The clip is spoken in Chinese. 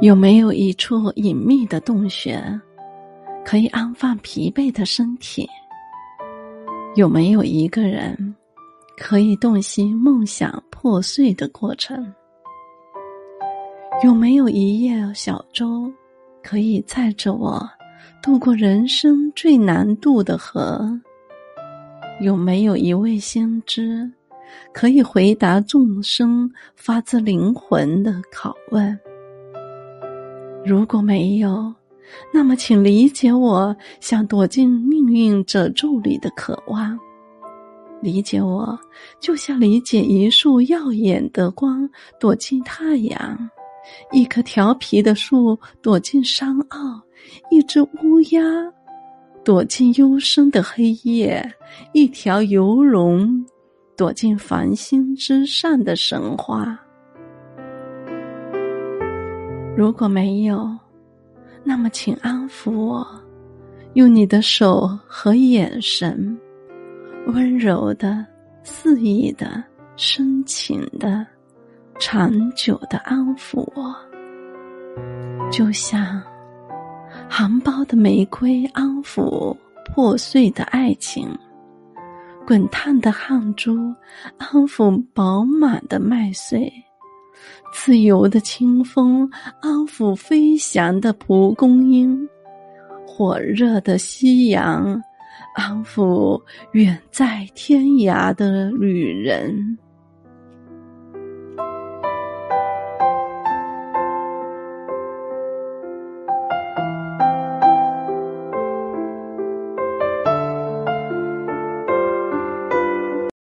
有没有一处隐秘的洞穴，可以安放疲惫的身体？有没有一个人，可以洞悉梦想破碎的过程？有没有一叶小舟，可以载着我渡过人生最难渡的河？有没有一位先知，可以回答众生发自灵魂的拷问？如果没有，那么请理解我想躲进命运褶皱里的渴望。理解我，就像理解一束耀眼的光躲进太阳，一棵调皮的树躲进山坳，一只乌鸦躲进幽深的黑夜，一条游龙躲进繁星之上的神话。如果没有，那么请安抚我，用你的手和眼神，温柔的、肆意的、深情的、长久的安抚我，就像含苞的玫瑰安抚破碎的爱情，滚烫的汗珠安抚饱满的麦穗。自由的清风安抚飞翔的蒲公英，火热的夕阳安抚远在天涯的旅人。